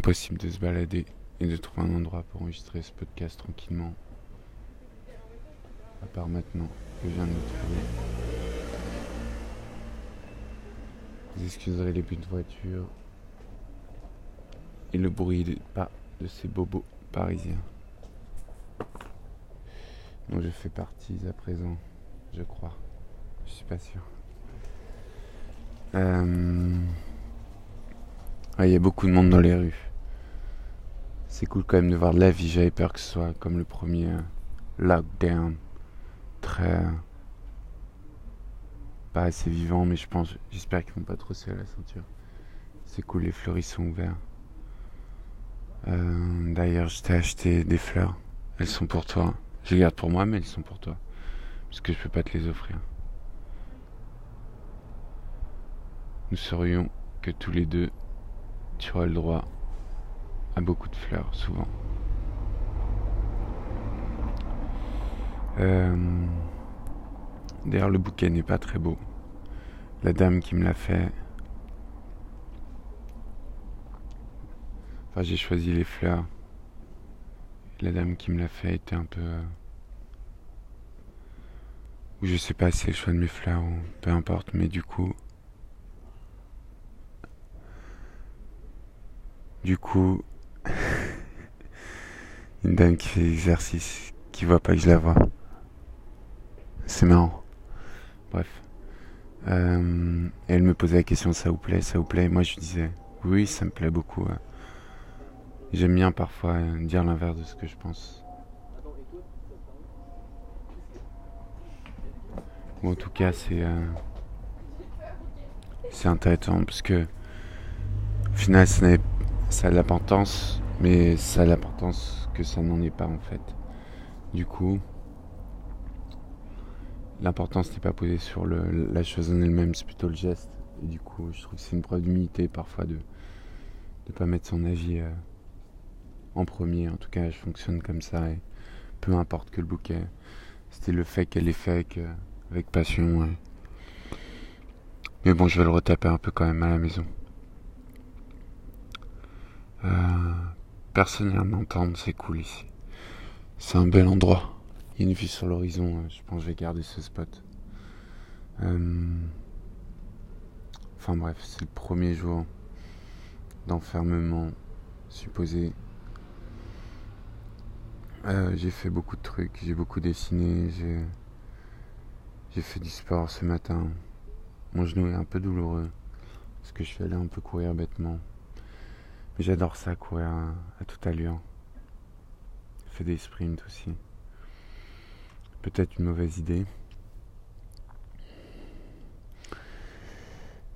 impossible de se balader et de trouver un endroit pour enregistrer ce podcast tranquillement. À part maintenant que je viens de le trouver. Vous excuserez les bruits de voiture et le bruit des pas de ces bobos parisiens. dont je fais partie à présent, je crois. Je suis pas sûr. Euh, il y a beaucoup de monde dans les rues. C'est cool quand même de voir de la vie. J'avais peur que ce soit comme le premier euh, lockdown. Très. Euh, pas assez vivant, mais je pense. J'espère qu'ils vont pas trop serrer la ceinture. C'est cool, les fleuris sont ouverts. D'ailleurs, je t'ai acheté des fleurs. Elles sont pour toi. Je les garde pour moi, mais elles sont pour toi. Parce que je peux pas te les offrir. nous serions que tous les deux, tu aurais le droit beaucoup de fleurs, souvent. Euh, d'ailleurs, le bouquet n'est pas très beau. La dame qui me l'a fait. Enfin, j'ai choisi les fleurs. La dame qui me l'a fait était un peu. Ou je sais pas si c'est le choix de mes fleurs ou peu importe, mais du coup. Du coup, une dame qui fait l'exercice, qui voit pas que je la vois. C'est marrant. Bref. Euh, elle me posait la question ça vous plaît, ça vous plaît? moi je disais oui, ça me plaît beaucoup. J'aime bien parfois dire l'inverse de ce que je pense. en tout cas, c'est euh, c'est intéressant parce que au final, ça a l'importance, mais ça a l'importance que ça n'en est pas en fait. Du coup, l'importance n'est pas posée sur le, la chose en elle-même, c'est plutôt le geste. Et du coup, je trouve que c'est une preuve d'humilité parfois de ne pas mettre son avis euh, en premier. En tout cas, je fonctionne comme ça et peu importe que le bouquet. C'était le fait qu'elle est fait avec passion. Mais bon, je vais le retaper un peu quand même à la maison. Euh, personne vient m'entendre, c'est cool ici. C'est un bel endroit. Il y a une vue sur l'horizon, euh, je pense que je vais garder ce spot. Euh, enfin bref, c'est le premier jour d'enfermement supposé. j'ai fait beaucoup de trucs, j'ai beaucoup dessiné, j'ai j'ai fait du sport ce matin. Mon genou est un peu douloureux parce que je suis allé un peu courir bêtement. J'adore ça, courir à, toute allure. Fait des sprints aussi. Peut-être une mauvaise idée.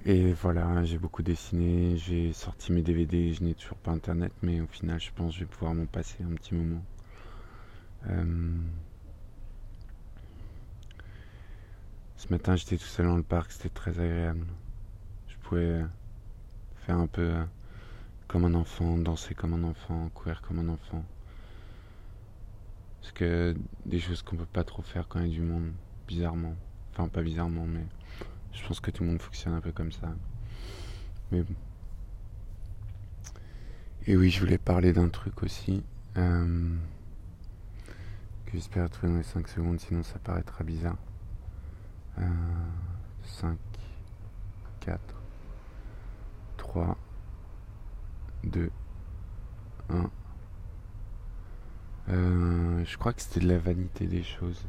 Et voilà, j'ai beaucoup dessiné, j'ai sorti mes DVD, je n'ai toujours pas internet, mais au final, je pense que je vais pouvoir m'en passer un petit moment. Euh, ce matin, j'étais tout seul dans le parc, c'était très agréable. Je pouvais faire un peu comme un enfant, danser comme un enfant, courir comme un enfant. Parce que des choses qu'on peut pas trop faire quand il y a du monde, bizarrement. Enfin, pas bizarrement, mais je pense que tout le monde fonctionne un peu comme ça. Mais bon. Et oui, je voulais parler d'un truc aussi. Euh, que j'espère trouver dans les 5 secondes, sinon ça paraîtra bizarre. Euh, 5, 4, 3, 2, 1. Euh, je crois que c'était de la vanité des choses.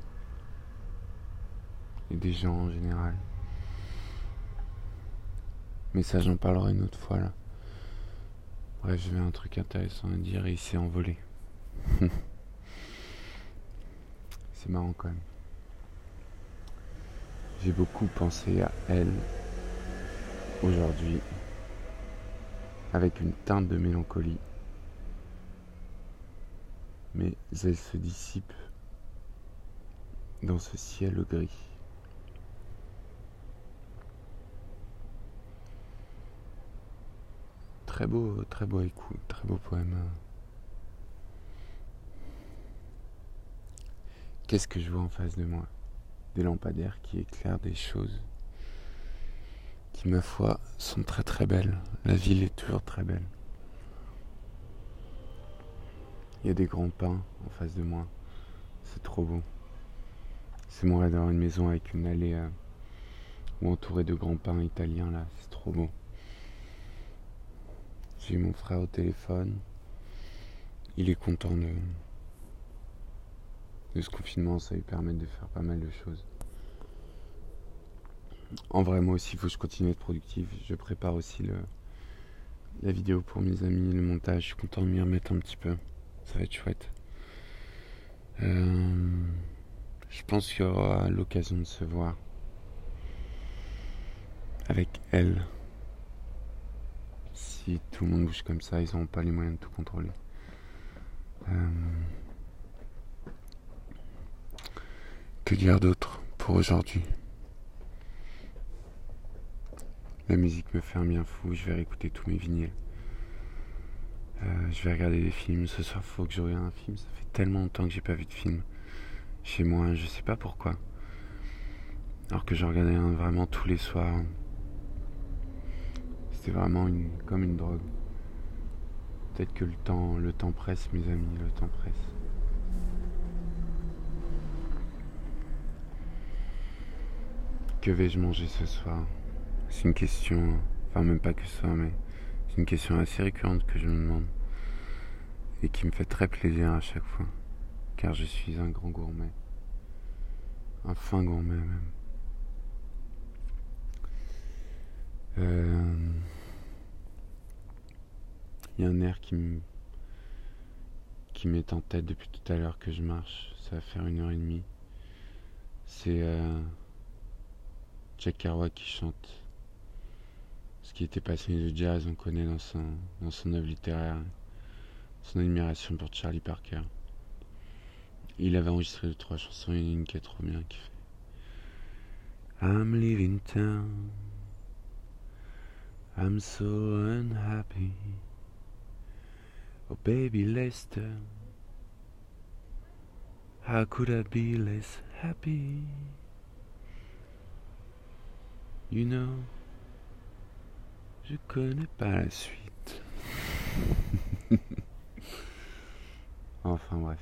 Et des gens en général. Mais ça, j'en parlerai une autre fois là. Bref, j'avais un truc intéressant à dire et il s'est envolé. C'est marrant quand même. J'ai beaucoup pensé à elle aujourd'hui avec une teinte de mélancolie. Mais elle se dissipe dans ce ciel gris. Très beau, très beau écoute, très beau poème. Qu'est-ce que je vois en face de moi? Des lampadaires qui éclairent des choses qui, ma foi, sont très très belles. La ville est toujours très belle. Il y a des grands pins en face de moi. C'est trop beau. C'est mon rêve d'avoir une maison avec une allée euh, ou entourée de grands pins italiens là. C'est trop beau. J'ai mon frère au téléphone. Il est content de, de ce confinement. Ça lui permet de faire pas mal de choses. En vrai, moi aussi, il faut que je continue à être productif. Je prépare aussi le, la vidéo pour mes amis, le montage. Je suis content de m'y remettre un petit peu. Ça va être chouette. Euh, je pense qu'il y aura l'occasion de se voir avec elle. Si tout le monde bouge comme ça, ils n'auront pas les moyens de tout contrôler. Euh, que dire d'autre pour aujourd'hui? La musique me fait un bien fou, je vais réécouter tous mes vinyles. Euh, je vais regarder des films. Ce soir, faut que je regarde un film. Ça fait tellement longtemps que j'ai pas vu de film chez moi. Je sais pas pourquoi. Alors que j'en regardais un vraiment tous les soirs. C'était vraiment comme une drogue. Peut-être que le temps, le temps presse, mes amis, le temps presse. Que vais-je manger ce soir? C'est une question, enfin même pas que ça, mais c'est une question assez récurrente que je me demande et qui me fait très plaisir à chaque fois, car je suis un grand gourmet, un fin gourmet même. Euh, il y a un air qui me qui m'est en tête depuis tout à l'heure que je marche. Ça va faire une heure et demie. C'est euh, Jack Kerouac qui chante qui était passionné de jazz, on connaît dans son, dans son œuvre littéraire son admiration pour Charlie Parker. Il avait enregistré deux, trois chansons, il y a une qui est trop bien qui fait I'm leaving town. I'm so unhappy. Oh baby Lester. How could I be less happy? You know. Je connais pas la suite. enfin bref.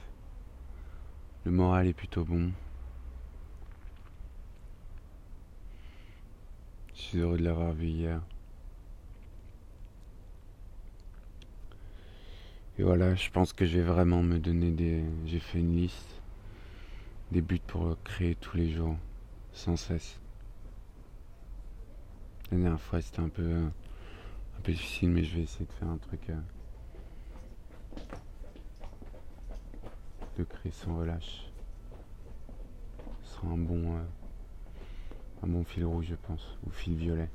Le moral est plutôt bon. Je suis heureux de l'avoir vu hier. Et voilà, je pense que je vais vraiment me donner des... J'ai fait une liste des buts pour créer tous les jours, sans cesse. La dernière fois, c'était un peu un difficile, mais je vais essayer de faire un truc. Euh, de créer sans relâche. Ce sera un bon, euh, un bon fil rouge, je pense, ou fil violet.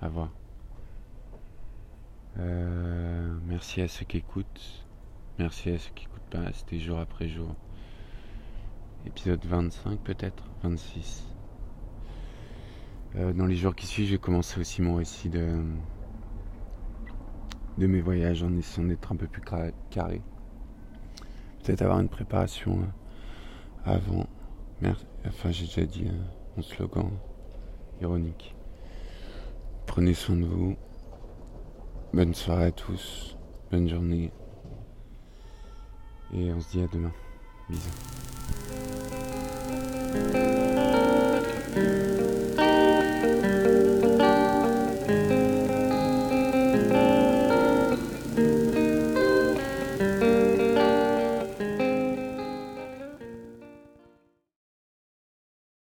À voir. Euh, merci à ceux qui écoutent. Merci à ceux qui écoutent pas. C'était jour après jour. Épisode 25 peut-être? 26. Euh, dans les jours qui suivent, j'ai commencé aussi mon récit de, de mes voyages en essayant d'être un peu plus carré. Peut-être avoir une préparation euh, avant. Enfin, j'ai déjà dit euh, mon slogan ironique. Prenez soin de vous. Bonne soirée à tous. Bonne journée. Et on se dit à demain. Bisous.